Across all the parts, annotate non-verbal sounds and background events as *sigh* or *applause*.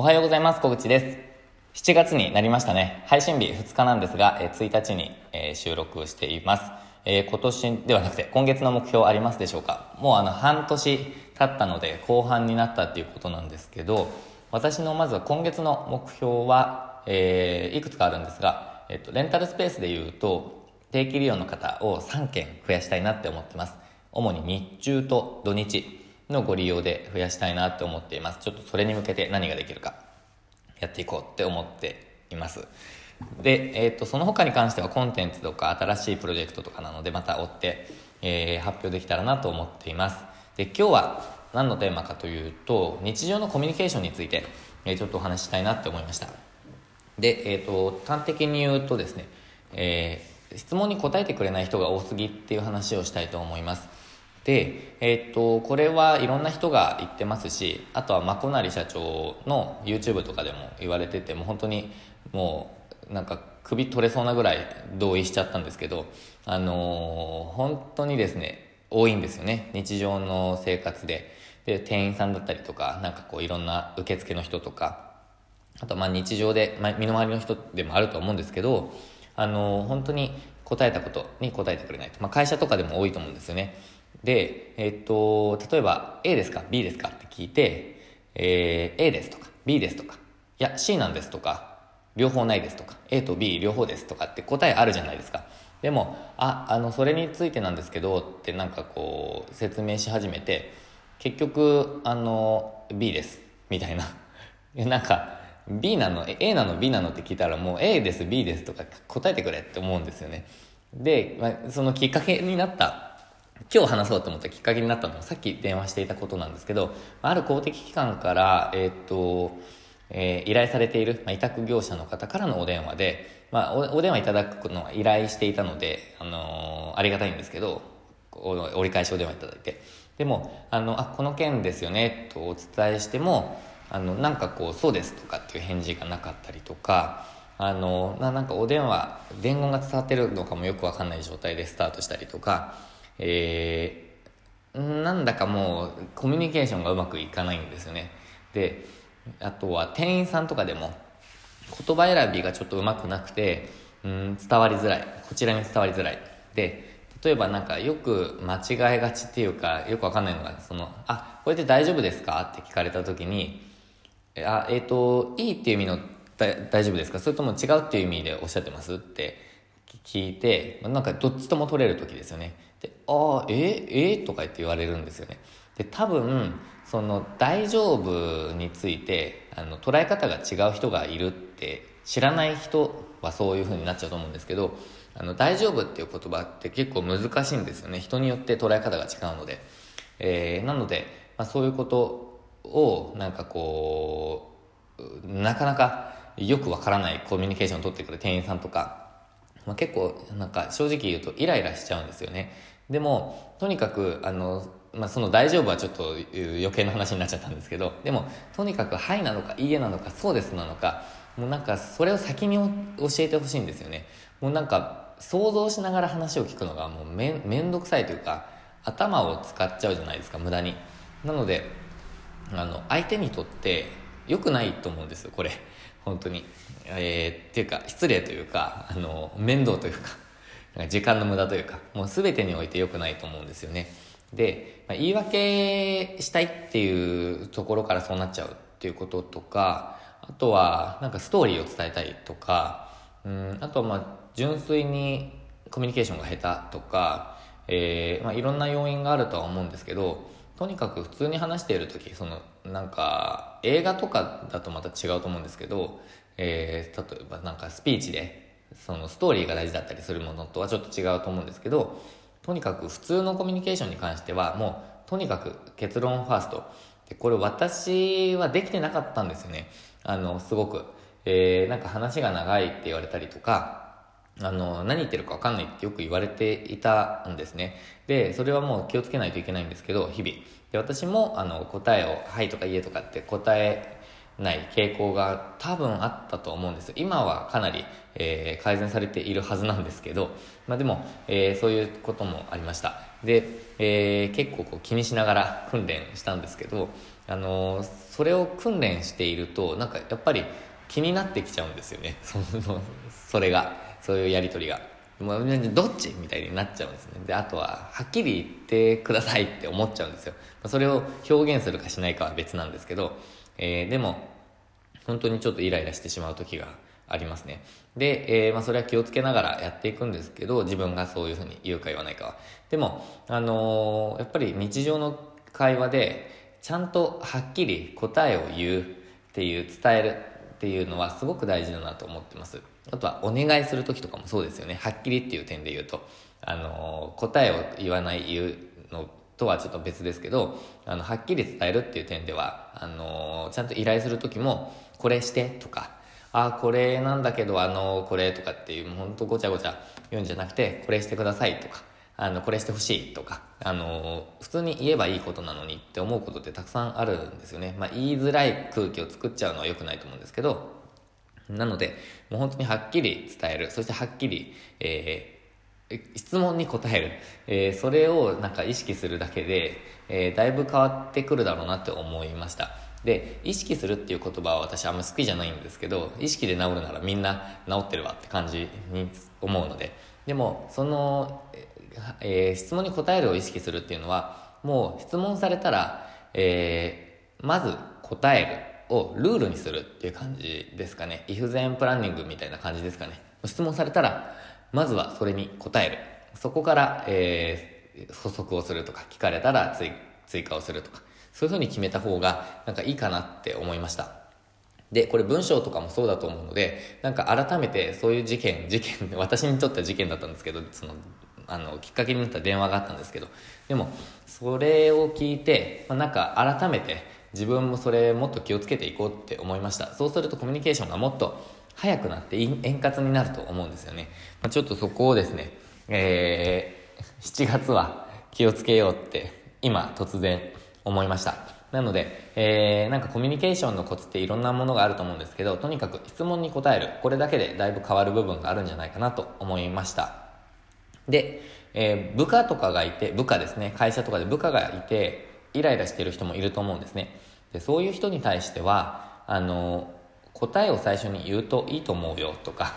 おはようございます。小口です。7月になりましたね。配信日2日なんですが、え1日に、え収録しています。え今年ではなくて、今月の目標ありますでしょうか？もうあの、半年経ったので、後半になったっていうことなんですけど、私のまずは今月の目標は、えーいくつかあるんですが、えっと、レンタルスペースで言うと、定期利用の方を3件増やしたいなって思ってます。主に日中と土日のご利用で増やしたいなって思っています。ちょっとそれに向けて何ができるかやっていこうって思っています。で、えっ、と、その他に関してはコンテンツとか新しいプロジェクトとかなので、また追って、えー発表できたらなと思っています。で、今日は何のテーマかというと、日常のコミュニケーションについて、えーちょっとお話ししたいなって思いました。で、えっ、と、端的に言うとですね、えー質問に答えてくれない人が多すぎっていう話をしたいと思います。で、えっ、と、これはいろんな人が言ってますし、あとはまこなり社長の YouTube とかでも言われてて、もう本当にもうなんか首取れそうなぐらい同意しちゃったんですけど、あのー本当にですね、多いんですよね。日常の生活で。で、店員さんだったりとか、なんかこういろんな受付の人とか、あとまあ日常で、まあ、身の回りの人でもあると思うんですけど、あの本当に答えたことに答えてくれないと。まあ、会社とかでも多いと思うんですよね。で、えっと、例えば A ですか ?B ですか？って聞いて、えー A ですとか B ですとか、いや C なんですとか、両方ないですとか、A と B 両方ですとかって答えあるじゃないですか。でも、あ、あの、それについてなんですけどってなんかこう説明し始めて、結局、あの、B です。みたいな。*laughs* なんか、B なの、A なの B なのって聞いたらもう A です B ですとか答えてくれって思うんですよね。で、まあ、そのきっかけになった、今日話そうと思ったきっかけになったのはさっき電話していたことなんですけど、ある公的機関から、えーっと、えー依頼されている、まあ、委託業者の方からのお電話で、まあ、おお電話いただくのは依頼していたので、あのーありがたいんですけど、折り返しお電話いただいて。でも、あの、あ、この件ですよね、とお伝えしても、あの、なんかこう、そうですとかっていう返事がなかったりとか、あの、ななんかお電話、伝言が伝わってるのかもよくわかんない状態でスタートしたりとか、えー、なんだかもうコミュニケーションがうまくいかないんですよね。で、あとは店員さんとかでも言葉選びがちょっとうまくなくて、うん、伝わりづらい。こちらに伝わりづらい。で、例えばなんかよく間違えがちっていうか、よくわかんないのが、その、あ、これで大丈夫ですか？って聞かれた時に、あ、えっ、と、いいっていう意味の大丈夫ですか？それとも違うっていう意味でおっしゃってます？って聞いて、なんかどっちとも取れる時ですよね。ああ、ええ？とか言って言われるんですよね。で、多分、その大丈夫について、あの、捉え方が違う人がいるって知らない人はそういう風になっちゃうと思うんですけど、あの、大丈夫っていう言葉って結構難しいんですよね。人によって捉え方が違うので。えーなので、まあ、そういうことを、なんかこう、なかなかよくわからないコミュニケーションを取ってくる店員さんとか、まあ、結構なんか正直言うとイライラしちゃうんですよね。でも、とにかく、あの、まあ、その大丈夫はちょっと余計な話になっちゃったんですけど、でも、とにかくはいなのかいいえなのかそうですなのか、もうなんかそれを先に教えてほしいんですよね。もうなんか想像しながら話を聞くのがもうめめんどくさいというか、頭を使っちゃうじゃないですか、無駄に。なので、あの、相手にとって良くないと思うんですよ、これ。本当に。えーっていうか、失礼というか、あの、面倒というか、なんか時間の無駄というか、もう全てにおいて良くないと思うんですよね。で、まあ、言い訳したいっていうところからそうなっちゃうっていうこととか、あとは、なんかストーリーを伝えたいとか、うん、あとはまあ、純粋にコミュニケーションが下手とか、えーまあ、いろんな要因があるとは思うんですけど、とにかく普通に話している時そのなんか映画とかだとまた違うと思うんですけど、えー例えばなんかスピーチでそのストーリーが大事だったりするものとはちょっと違うと思うんですけどとにかく普通のコミュニケーションに関してはもうとにかく結論ファーストでこれ私はできてなかったんですよねあのすごく、えーなんか話が長いって言われたりとかあの、何言ってるか分かんないってよく言われていたんですね。で、それはもう気をつけないといけないんですけど、日々。で、私も、あの、答えを、はいとかいいえとかって答えない傾向が多分あったと思うんです。今はかなり、えー改善されているはずなんですけど、まあでも、えーそういうこともありました。で、えー結構こう気にしながら訓練したんですけど、あのそれを訓練しているとなんかやっぱり気になってきちゃうんですよね *laughs* そのそれがそういうやり取りが。もうどっちみたいになっちゃうんですねであとははっきり言ってくださいって思っちゃうんですよそれを表現するかしないかは別なんですけど、えー、でも本当にちょっとイライラしてしまう時がありますね。で、えー、まあ、それは気をつけながらやっていくんですけど自分がそういうふうに言うか言わないかは。でも、あのー、やっぱり日常の会話でちゃんとはっきり答えを言うっていう伝えるっていうのはすごく大事だなと思ってます。あとはお願いする時とかもそうですよね。はっきりっていう点で言うとあの答えを言わない言うのとはちょっと別ですけどあのはっきり伝えるっていう点ではあのちゃんと依頼する時もこれしてとかあこれなんだけどあのこれとかっていう本当ごちゃごちゃ言うんじゃなくてこれしてくださいとかあのこれしてほしいとかあの普通に言えばいいことなのにって思うことってたくさんあるんですよね、まあ、言いづらい空気を作っちゃうのは良くないと思うんですけどなのでもう本当にはっきり伝えるそしてはっきり、えー、質問に答える、えー、それをなんか意識するだけで、えー、だいぶ変わってくるだろうなって思いました。で意識するっていう言葉は私あんま好きじゃないんですけど意識で治るならみんな治ってるわって感じに思うので。でもそのえー、質問に答えるを意識するっていうのはもう質問されたら、えー、まず答えるをルールにするっていう感じですかね。if then プランニングみたいな感じですかね。質問されたらまずはそれに答える。そこから、えー、補足をするとか聞かれたら追加をするとかそういうふうに決めた方がなんかいいかなって思いました。で、これ文章とかもそうだと思うので、なんか改めてそういう事件、事件、*laughs* 私にとっては事件だったんですけど、そのあのきっかけになった電話があったんですけどでもそれを聞いて、まあ、なんか改めて自分もそれもっと気をつけていこうって思いました。そうするとコミュニケーションがもっと早くなって円滑になると思うんですよね、まあ、ちょっとそこをですね、えー、7月は気をつけようって今突然思いました。なので、えー、なんかコミュニケーションのコツっていろんなものがあると思うんですけどとにかく質問に答える。これだけでだいぶ変わる部分があるんじゃないかなと思いました。で、えー、部下とかがいて、部下ですね、会社とかで部下がいて、イライラしてる人もいると思うんですね。で、そういう人に対しては、あの、答えを最初に言うといいと思うよとか、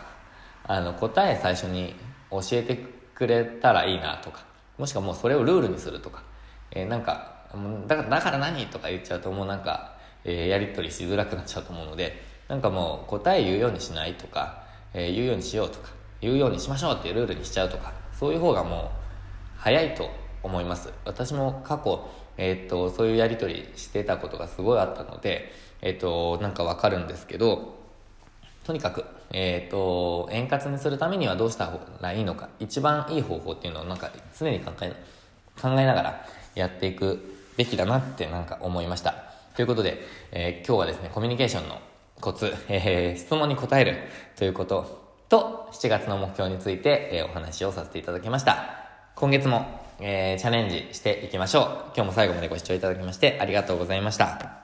あの、答え最初に教えてくれたらいいなとか、もしくはもうそれをルールにするとか、えー、なんか、だから、だから何とか言っちゃうともうなんか、えー、やり取りしづらくなっちゃうと思うので、なんかもう答え言うようにしないとか、えー、言うようにしようとか、言うようにしましょうっていうルールにしちゃうとか、そういう方がもう早いと思います。私も過去、えー、っとそういうやり取りしてたことがすごいあったので、えー、っとなんかわかるんですけどとにかく、えー、っと円滑にするためにはどうしたらいいのか一番いい方法っていうのをなんか常に考え考えながらやっていくべきだなってなんか思いましたということで、え今日はですねコミュニケーションのコツ、えー、質問に答えるということと、7月の目標について、えー、お話をさせていただきました。今月も、えー、チャレンジしていきましょう。今日も最後までご視聴いただきましてありがとうございました。